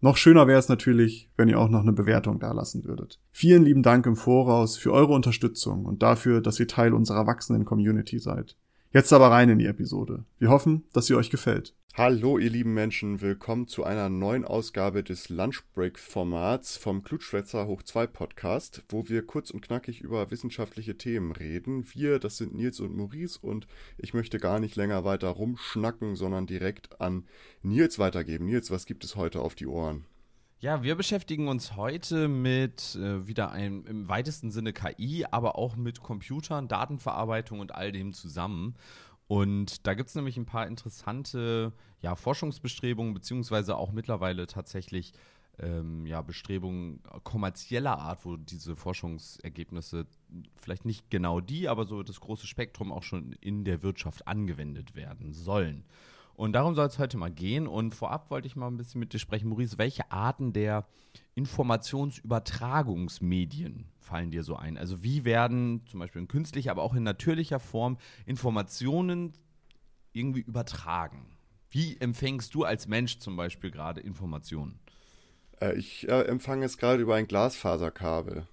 Noch schöner wäre es natürlich, wenn ihr auch noch eine Bewertung dalassen würdet. Vielen lieben Dank im Voraus für eure Unterstützung und dafür, dass ihr Teil unserer wachsenden Community seid. Jetzt aber rein in die Episode. Wir hoffen, dass sie euch gefällt. Hallo ihr lieben Menschen, willkommen zu einer neuen Ausgabe des Lunchbreak-Formats vom Klutschwätzer Hoch 2 Podcast, wo wir kurz und knackig über wissenschaftliche Themen reden. Wir, das sind Nils und Maurice und ich möchte gar nicht länger weiter rumschnacken, sondern direkt an Nils weitergeben. Nils, was gibt es heute auf die Ohren? Ja, wir beschäftigen uns heute mit äh, wieder einem im weitesten Sinne KI, aber auch mit Computern, Datenverarbeitung und all dem zusammen. Und da gibt es nämlich ein paar interessante ja, Forschungsbestrebungen, beziehungsweise auch mittlerweile tatsächlich ähm, ja, Bestrebungen kommerzieller Art, wo diese Forschungsergebnisse vielleicht nicht genau die, aber so das große Spektrum auch schon in der Wirtschaft angewendet werden sollen. Und darum soll es heute mal gehen. Und vorab wollte ich mal ein bisschen mit dir sprechen, Maurice. Welche Arten der Informationsübertragungsmedien fallen dir so ein? Also wie werden zum Beispiel in künstlicher, aber auch in natürlicher Form Informationen irgendwie übertragen? Wie empfängst du als Mensch zum Beispiel gerade Informationen? Äh, ich äh, empfange es gerade über ein Glasfaserkabel.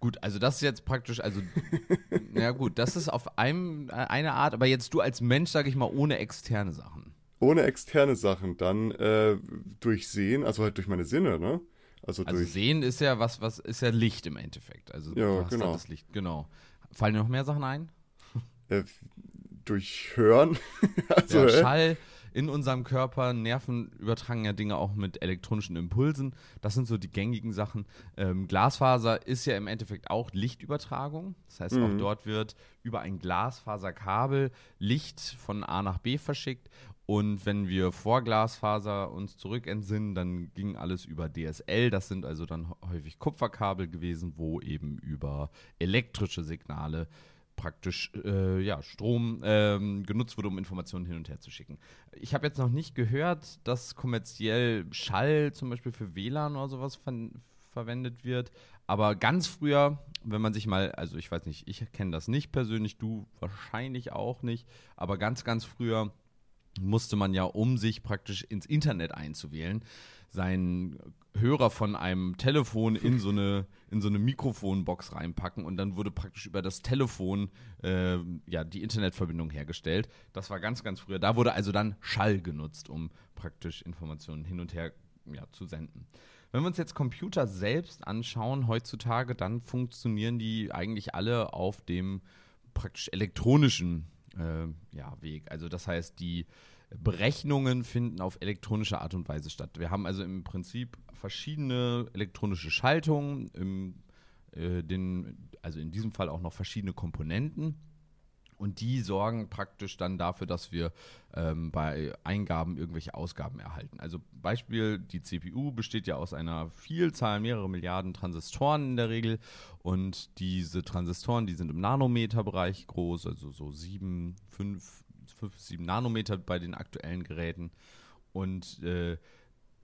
Gut, also das ist jetzt praktisch, also ja gut, das ist auf einem, äh, eine Art, aber jetzt du als Mensch, sag ich mal, ohne externe Sachen. Ohne externe Sachen, dann äh, durch Sehen, also halt durch meine Sinne, ne? Also, also durch Sehen ist ja was, was ist ja Licht im Endeffekt. Also ja, genau. das Licht, genau. Fallen dir noch mehr Sachen ein? Äh, durch Hören. also, ja, Schall, in unserem Körper. Nerven übertragen ja Dinge auch mit elektronischen Impulsen. Das sind so die gängigen Sachen. Ähm, Glasfaser ist ja im Endeffekt auch Lichtübertragung. Das heißt, mhm. auch dort wird über ein Glasfaserkabel Licht von A nach B verschickt. Und wenn wir vor Glasfaser uns zurückentsinnen, dann ging alles über DSL. Das sind also dann häufig Kupferkabel gewesen, wo eben über elektrische Signale praktisch äh, ja, Strom ähm, genutzt wurde, um Informationen hin und her zu schicken. Ich habe jetzt noch nicht gehört, dass kommerziell Schall zum Beispiel für WLAN oder sowas ver verwendet wird. Aber ganz früher, wenn man sich mal, also ich weiß nicht, ich kenne das nicht persönlich, du wahrscheinlich auch nicht, aber ganz, ganz früher musste man ja, um sich praktisch ins Internet einzuwählen, seinen Hörer von einem Telefon in so eine, in so eine Mikrofonbox reinpacken und dann wurde praktisch über das Telefon äh, ja, die Internetverbindung hergestellt. Das war ganz, ganz früher. Da wurde also dann Schall genutzt, um praktisch Informationen hin und her ja, zu senden. Wenn wir uns jetzt Computer selbst anschauen, heutzutage, dann funktionieren die eigentlich alle auf dem praktisch elektronischen äh, ja, Weg. Also das heißt, die Berechnungen finden auf elektronische Art und Weise statt. Wir haben also im Prinzip verschiedene elektronische Schaltungen, im, äh, den, also in diesem Fall auch noch verschiedene Komponenten. Und die sorgen praktisch dann dafür, dass wir ähm, bei Eingaben irgendwelche Ausgaben erhalten. Also Beispiel, die CPU besteht ja aus einer Vielzahl, mehrere Milliarden Transistoren in der Regel. Und diese Transistoren, die sind im Nanometerbereich groß, also so sieben, fünf 5 bis 7 Nanometer bei den aktuellen Geräten. Und äh,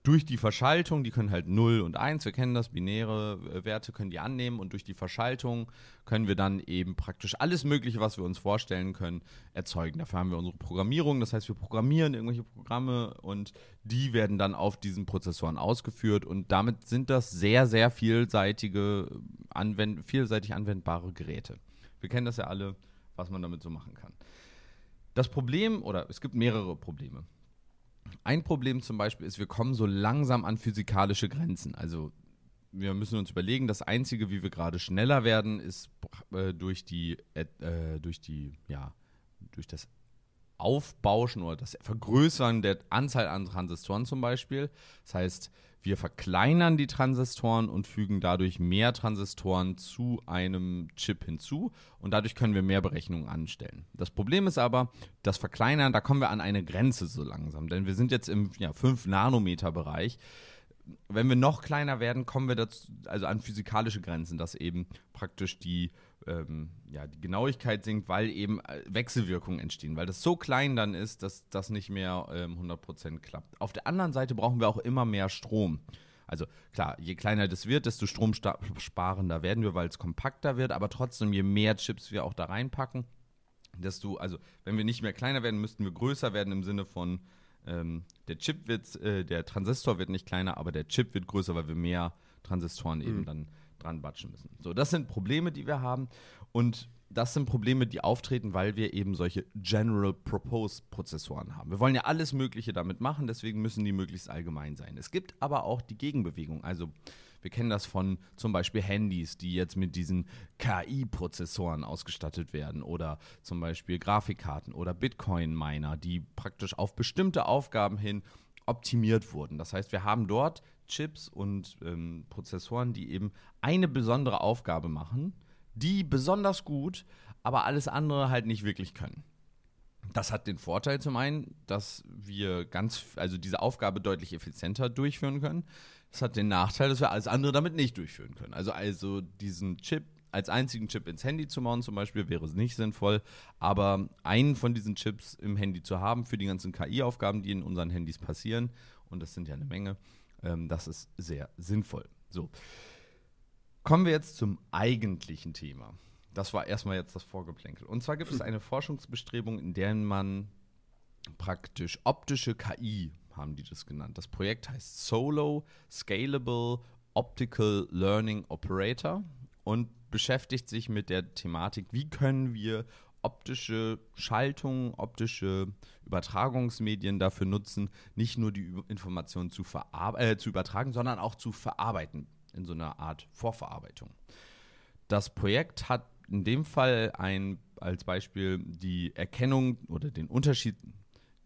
durch die Verschaltung, die können halt 0 und 1, wir kennen das, binäre äh, Werte können die annehmen und durch die Verschaltung können wir dann eben praktisch alles Mögliche, was wir uns vorstellen können, erzeugen. Dafür haben wir unsere Programmierung, das heißt, wir programmieren irgendwelche Programme und die werden dann auf diesen Prozessoren ausgeführt und damit sind das sehr, sehr vielseitige, anwend vielseitig anwendbare Geräte. Wir kennen das ja alle, was man damit so machen kann. Das Problem, oder es gibt mehrere Probleme. Ein Problem zum Beispiel ist, wir kommen so langsam an physikalische Grenzen. Also wir müssen uns überlegen, das Einzige, wie wir gerade schneller werden, ist äh, durch die, äh, durch die, ja, durch das Aufbauschen oder das Vergrößern der Anzahl an Transistoren zum Beispiel. Das heißt, wir verkleinern die Transistoren und fügen dadurch mehr Transistoren zu einem Chip hinzu und dadurch können wir mehr Berechnungen anstellen. Das Problem ist aber, das Verkleinern, da kommen wir an eine Grenze so langsam, denn wir sind jetzt im ja, 5-Nanometer-Bereich. Wenn wir noch kleiner werden, kommen wir dazu, also an physikalische Grenzen, dass eben praktisch die ähm, ja, die Genauigkeit sinkt, weil eben äh, Wechselwirkungen entstehen, weil das so klein dann ist, dass das nicht mehr ähm, 100% klappt. Auf der anderen Seite brauchen wir auch immer mehr Strom. Also klar, je kleiner das wird, desto stromsparender werden wir, weil es kompakter wird, aber trotzdem, je mehr Chips wir auch da reinpacken, desto, also wenn wir nicht mehr kleiner werden, müssten wir größer werden im Sinne von, ähm, der Chip wird, äh, der Transistor wird nicht kleiner, aber der Chip wird größer, weil wir mehr Transistoren eben mhm. dann dran batschen müssen. So, das sind Probleme, die wir haben. Und das sind Probleme, die auftreten, weil wir eben solche General Propose Prozessoren haben. Wir wollen ja alles Mögliche damit machen, deswegen müssen die möglichst allgemein sein. Es gibt aber auch die Gegenbewegung. Also wir kennen das von zum Beispiel Handys, die jetzt mit diesen KI-Prozessoren ausgestattet werden oder zum Beispiel Grafikkarten oder Bitcoin-Miner, die praktisch auf bestimmte Aufgaben hin optimiert wurden. Das heißt, wir haben dort Chips und ähm, Prozessoren, die eben eine besondere Aufgabe machen, die besonders gut, aber alles andere halt nicht wirklich können. Das hat den Vorteil zum einen, dass wir ganz, also diese Aufgabe deutlich effizienter durchführen können. Das hat den Nachteil, dass wir alles andere damit nicht durchführen können. Also, also diesen Chip als einzigen Chip ins Handy zu bauen zum Beispiel wäre es nicht sinnvoll, aber einen von diesen Chips im Handy zu haben für die ganzen KI-Aufgaben, die in unseren Handys passieren, und das sind ja eine Menge, ähm, das ist sehr sinnvoll. So. Kommen wir jetzt zum eigentlichen Thema. Das war erstmal jetzt das Vorgeplänkel. Und zwar gibt es eine Forschungsbestrebung, in der man praktisch optische KI, haben die das genannt. Das Projekt heißt Solo Scalable Optical Learning Operator und beschäftigt sich mit der Thematik, wie können wir optische Schaltungen, optische Übertragungsmedien dafür nutzen, nicht nur die Informationen zu, äh, zu übertragen, sondern auch zu verarbeiten in so einer Art Vorverarbeitung. Das Projekt hat in dem Fall ein, als Beispiel die Erkennung oder den Unterschied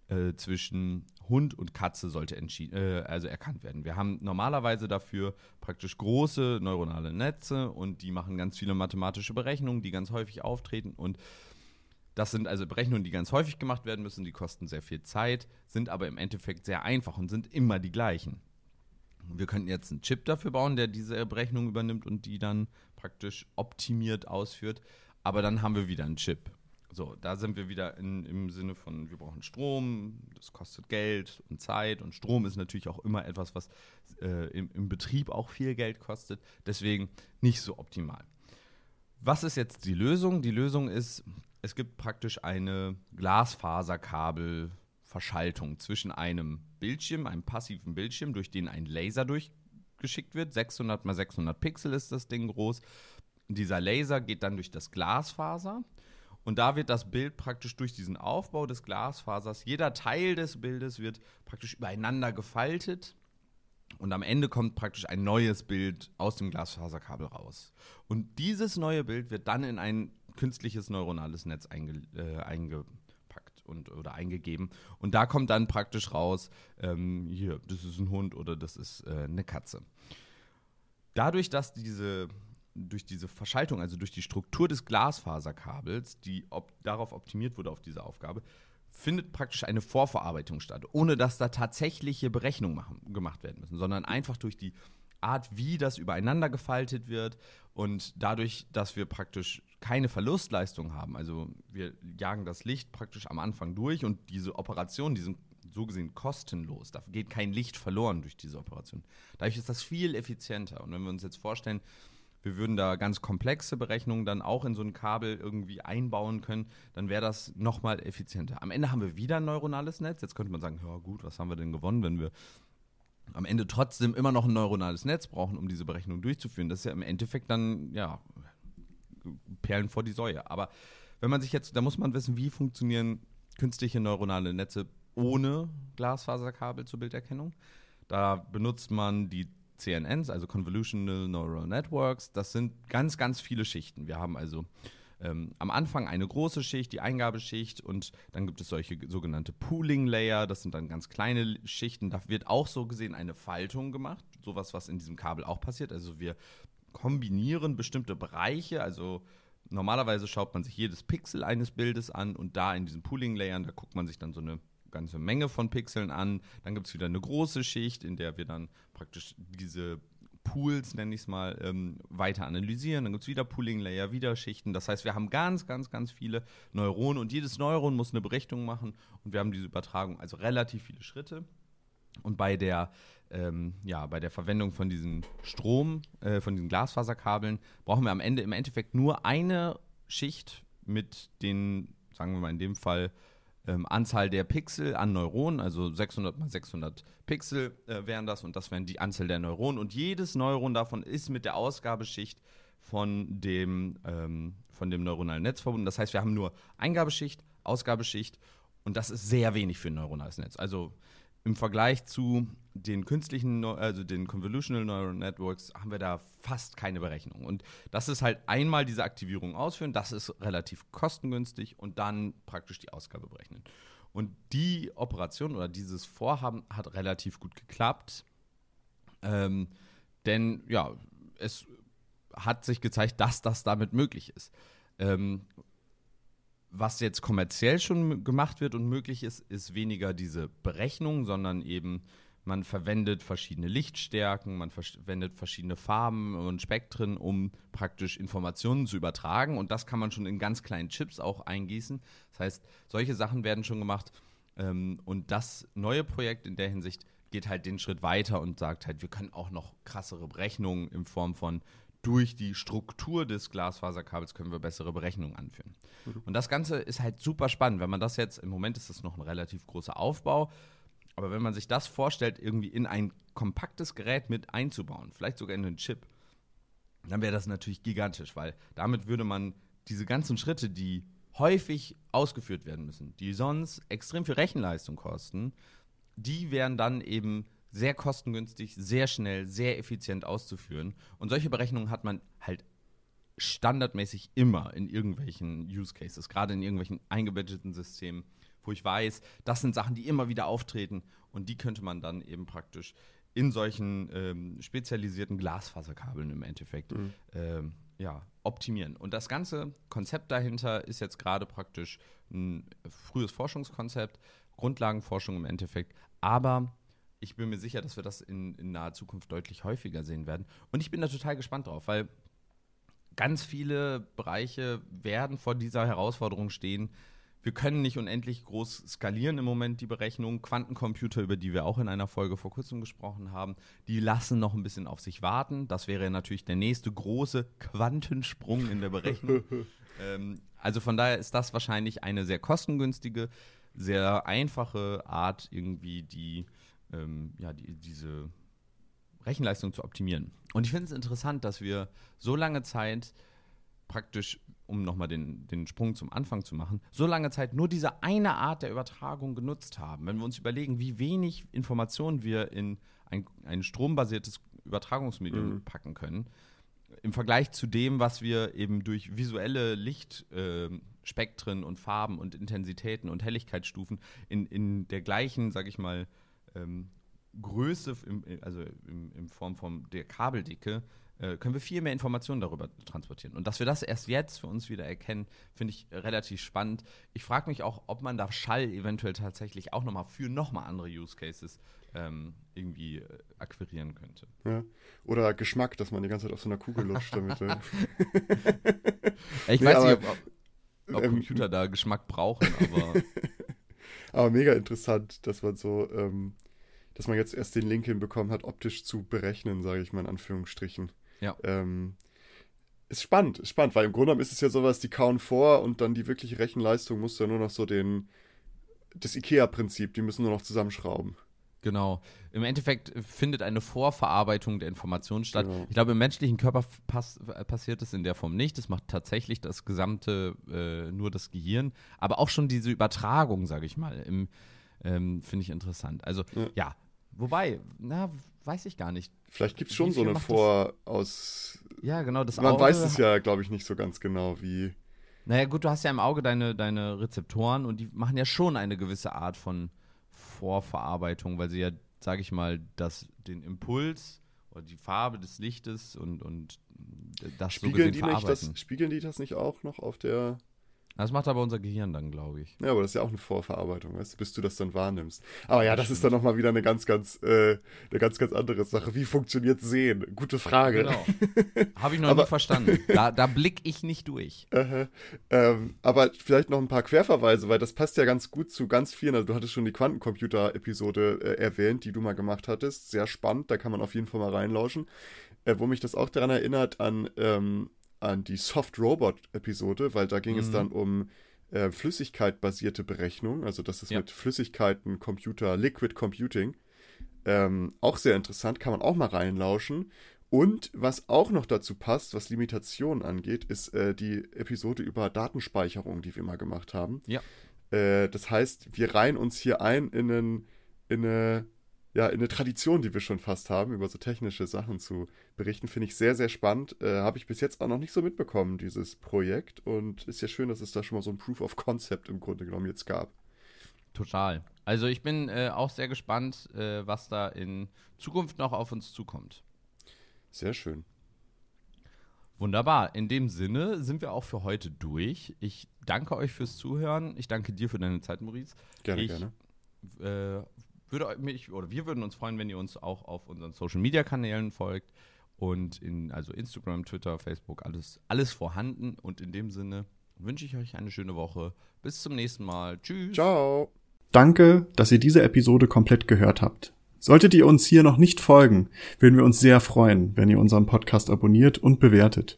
äh, zwischen Hund und Katze sollte äh, also erkannt werden. Wir haben normalerweise dafür praktisch große neuronale Netze und die machen ganz viele mathematische Berechnungen, die ganz häufig auftreten und das sind also Berechnungen, die ganz häufig gemacht werden müssen, die kosten sehr viel Zeit, sind aber im Endeffekt sehr einfach und sind immer die gleichen. Wir könnten jetzt einen Chip dafür bauen, der diese Berechnung übernimmt und die dann praktisch optimiert ausführt. Aber dann haben wir wieder einen Chip. So, da sind wir wieder in, im Sinne von, wir brauchen Strom, das kostet Geld und Zeit und Strom ist natürlich auch immer etwas, was äh, im, im Betrieb auch viel Geld kostet. Deswegen nicht so optimal. Was ist jetzt die Lösung? Die Lösung ist, es gibt praktisch eine Glasfaserkabelverschaltung zwischen einem Bildschirm, einem passiven Bildschirm, durch den ein Laser durchgeschickt wird. 600 mal 600 Pixel ist das Ding groß. Dieser Laser geht dann durch das Glasfaser. Und da wird das Bild praktisch durch diesen Aufbau des Glasfasers, jeder Teil des Bildes wird praktisch übereinander gefaltet und am Ende kommt praktisch ein neues Bild aus dem Glasfaserkabel raus. Und dieses neue Bild wird dann in ein künstliches neuronales Netz einge, äh, eingepackt und, oder eingegeben. Und da kommt dann praktisch raus, ähm, hier, das ist ein Hund oder das ist äh, eine Katze. Dadurch, dass diese durch diese Verschaltung, also durch die Struktur des Glasfaserkabels, die op darauf optimiert wurde auf diese Aufgabe, findet praktisch eine Vorverarbeitung statt, ohne dass da tatsächliche Berechnungen machen, gemacht werden müssen, sondern einfach durch die Art, wie das übereinander gefaltet wird und dadurch, dass wir praktisch keine Verlustleistung haben. Also wir jagen das Licht praktisch am Anfang durch und diese Operationen, die sind so gesehen kostenlos. Da geht kein Licht verloren durch diese Operation. Dadurch ist das viel effizienter. Und wenn wir uns jetzt vorstellen, wir würden da ganz komplexe Berechnungen dann auch in so ein Kabel irgendwie einbauen können, dann wäre das nochmal effizienter. Am Ende haben wir wieder ein neuronales Netz. Jetzt könnte man sagen, ja gut, was haben wir denn gewonnen, wenn wir am Ende trotzdem immer noch ein neuronales Netz brauchen, um diese Berechnung durchzuführen. Das ist ja im Endeffekt dann, ja, Perlen vor die Säue. Aber wenn man sich jetzt, da muss man wissen, wie funktionieren künstliche neuronale Netze ohne Glasfaserkabel zur Bilderkennung. Da benutzt man die CNNs, also Convolutional Neural Networks. Das sind ganz, ganz viele Schichten. Wir haben also ähm, am Anfang eine große Schicht, die Eingabeschicht und dann gibt es solche sogenannte Pooling Layer, das sind dann ganz kleine Schichten. Da wird auch so gesehen eine Faltung gemacht, sowas, was in diesem Kabel auch passiert. Also wir kombinieren bestimmte Bereiche, also normalerweise schaut man sich jedes Pixel eines Bildes an und da in diesen Pooling Layern, da guckt man sich dann so eine ganze Menge von Pixeln an. Dann gibt es wieder eine große Schicht, in der wir dann praktisch diese Pools, nenne ich es mal, ähm, weiter analysieren. Dann gibt es wieder Pooling-Layer, wieder Schichten. Das heißt, wir haben ganz, ganz, ganz viele Neuronen und jedes Neuron muss eine Berechnung machen und wir haben diese Übertragung, also relativ viele Schritte. Und bei der, ähm, ja, bei der Verwendung von diesem Strom, äh, von diesen Glasfaserkabeln, brauchen wir am Ende im Endeffekt nur eine Schicht mit den, sagen wir mal in dem Fall, ähm, Anzahl der Pixel an Neuronen, also 600 mal 600 Pixel äh, wären das und das wären die Anzahl der Neuronen und jedes Neuron davon ist mit der Ausgabeschicht von dem, ähm, von dem neuronalen Netz verbunden. Das heißt, wir haben nur Eingabeschicht, Ausgabeschicht und das ist sehr wenig für ein neuronales Netz. Also im Vergleich zu den künstlichen, also den Convolutional Neural Networks, haben wir da fast keine Berechnung. Und das ist halt einmal diese Aktivierung ausführen, das ist relativ kostengünstig und dann praktisch die Ausgabe berechnen. Und die Operation oder dieses Vorhaben hat relativ gut geklappt. Ähm, denn ja, es hat sich gezeigt, dass das damit möglich ist. Ähm, was jetzt kommerziell schon gemacht wird und möglich ist, ist weniger diese Berechnung, sondern eben man verwendet verschiedene Lichtstärken, man verwendet verschiedene Farben und Spektren, um praktisch Informationen zu übertragen. Und das kann man schon in ganz kleinen Chips auch eingießen. Das heißt, solche Sachen werden schon gemacht. Ähm, und das neue Projekt in der Hinsicht geht halt den Schritt weiter und sagt halt, wir können auch noch krassere Berechnungen in Form von durch die Struktur des Glasfaserkabels können wir bessere Berechnungen anführen. Mhm. Und das Ganze ist halt super spannend. Wenn man das jetzt, im Moment ist das noch ein relativ großer Aufbau, aber wenn man sich das vorstellt, irgendwie in ein kompaktes Gerät mit einzubauen, vielleicht sogar in einen Chip, dann wäre das natürlich gigantisch, weil damit würde man diese ganzen Schritte, die häufig ausgeführt werden müssen, die sonst extrem viel Rechenleistung kosten, die wären dann eben sehr kostengünstig, sehr schnell, sehr effizient auszuführen. Und solche Berechnungen hat man halt standardmäßig immer in irgendwelchen Use Cases, gerade in irgendwelchen eingebetteten Systemen, wo ich weiß, das sind Sachen, die immer wieder auftreten und die könnte man dann eben praktisch in solchen ähm, spezialisierten Glasfaserkabeln im Endeffekt mhm. ähm, ja, optimieren. Und das ganze Konzept dahinter ist jetzt gerade praktisch ein frühes Forschungskonzept, Grundlagenforschung im Endeffekt, aber ich bin mir sicher, dass wir das in, in naher Zukunft deutlich häufiger sehen werden. Und ich bin da total gespannt drauf, weil ganz viele Bereiche werden vor dieser Herausforderung stehen. Wir können nicht unendlich groß skalieren im Moment die Berechnungen. Quantencomputer, über die wir auch in einer Folge vor kurzem gesprochen haben, die lassen noch ein bisschen auf sich warten. Das wäre natürlich der nächste große Quantensprung in der Berechnung. ähm, also von daher ist das wahrscheinlich eine sehr kostengünstige, sehr einfache Art, irgendwie die ähm, ja, die, diese Rechenleistung zu optimieren. Und ich finde es interessant, dass wir so lange Zeit praktisch, um nochmal den, den Sprung zum Anfang zu machen, so lange Zeit nur diese eine Art der Übertragung genutzt haben. Wenn wir uns überlegen, wie wenig Informationen wir in ein, ein strombasiertes Übertragungsmedium mhm. packen können, im Vergleich zu dem, was wir eben durch visuelle Lichtspektren äh, und Farben und Intensitäten und Helligkeitsstufen in, in der gleichen, sag ich mal, ähm, Größe, im, also in, in, Form von der Kabeldicke, äh, können wir viel mehr Informationen darüber transportieren. Und dass wir das erst jetzt für uns wieder erkennen, finde ich relativ spannend. Ich frage mich auch, ob man da Schall eventuell tatsächlich auch nochmal für nochmal andere Use Cases ähm, irgendwie äh, akquirieren könnte. Ja. Oder Geschmack, dass man die ganze Zeit auf so einer Kugel lutscht damit. ich nee, weiß nicht, ob, ob ähm, Computer da Geschmack brauchen, aber Aber mega interessant, dass man so, ähm, dass man jetzt erst den Link hinbekommen hat, optisch zu berechnen, sage ich mal in Anführungsstrichen. Ja. Ähm, ist spannend, ist spannend, weil im Grunde genommen ist es ja sowas, die kauen vor und dann die wirkliche Rechenleistung muss ja nur noch so den, das IKEA-Prinzip, die müssen nur noch zusammenschrauben. Genau. Im Endeffekt findet eine Vorverarbeitung der Information statt. Genau. Ich glaube, im menschlichen Körper pass passiert es in der Form nicht. Das macht tatsächlich das gesamte, äh, nur das Gehirn. Aber auch schon diese Übertragung, sage ich mal, ähm, finde ich interessant. Also, ja. ja. Wobei, na, weiß ich gar nicht. Vielleicht gibt es schon so eine Vor aus. Ja, genau, das Man Auge weiß es ja, glaube ich, nicht so ganz genau, wie. Naja, gut, du hast ja im Auge deine, deine Rezeptoren und die machen ja schon eine gewisse Art von Vorverarbeitung, weil sie ja, sage ich mal, das, den Impuls oder die Farbe des Lichtes und, und das spiegeln so die verarbeiten. Das, spiegeln die das nicht auch noch auf der Das macht aber unser Gehirn dann, glaube ich. Ja, aber das ist ja auch eine Vorverarbeitung, weißt du, bis du das dann wahrnimmst. Aber ja, das ist dann nochmal wieder eine ganz, ganz, äh, eine ganz, ganz andere Sache. Wie funktioniert Sehen? Gute Frage. Genau. Habe ich noch Aber- nie verstanden. Da, da blick ich nicht durch. Äh, ähm, aber vielleicht noch ein paar Querverweise, weil das passt ja ganz gut zu ganz vielen. Also du hattest schon die Quantencomputer-Episode äh, erwähnt, die du mal gemacht hattest. Sehr spannend, da kann man auf jeden Fall mal reinlauschen. Äh, wo mich das auch daran erinnert an, ähm, an die Soft Robot-Episode, weil da ging es Mhm. dann um äh, Flüssigkeit-basierte Berechnung, also das ist Ja. mit Flüssigkeiten, Computer, Liquid Computing. Ähm, auch sehr interessant, kann man auch mal reinlauschen. Und was auch noch dazu passt, was Limitationen angeht, ist äh, die Episode über Datenspeicherung, die wir mal gemacht haben. Ja. Äh, das heißt, wir reihen uns hier ein in, einen, in, eine, ja, in eine Tradition, die wir schon fast haben, über so technische Sachen zu berichten. Finde ich sehr, sehr spannend. Äh, Habe ich bis jetzt auch noch nicht so mitbekommen, dieses Projekt. Und ist ja schön, dass es da schon mal so ein Proof of Concept im Grunde genommen jetzt gab. Total. Also ich bin äh, auch sehr gespannt, äh, was da in Zukunft noch auf uns zukommt. Sehr schön. Wunderbar. In dem Sinne sind wir auch für heute durch. Ich danke euch fürs Zuhören. Ich danke dir für deine Zeit, Maurice. Gerne, Ich- gerne. Äh, würde mich oder wir würden uns freuen, wenn ihr uns auch auf unseren Social Media Kanälen folgt und in also Instagram, Twitter, Facebook, alles alles vorhanden und in dem Sinne wünsche ich euch eine schöne Woche. Bis zum nächsten Mal. Tschüss. Ciao. Danke, dass ihr diese Episode komplett gehört habt. Solltet ihr uns hier noch nicht folgen, würden wir uns sehr freuen, wenn ihr unseren Podcast abonniert und bewertet.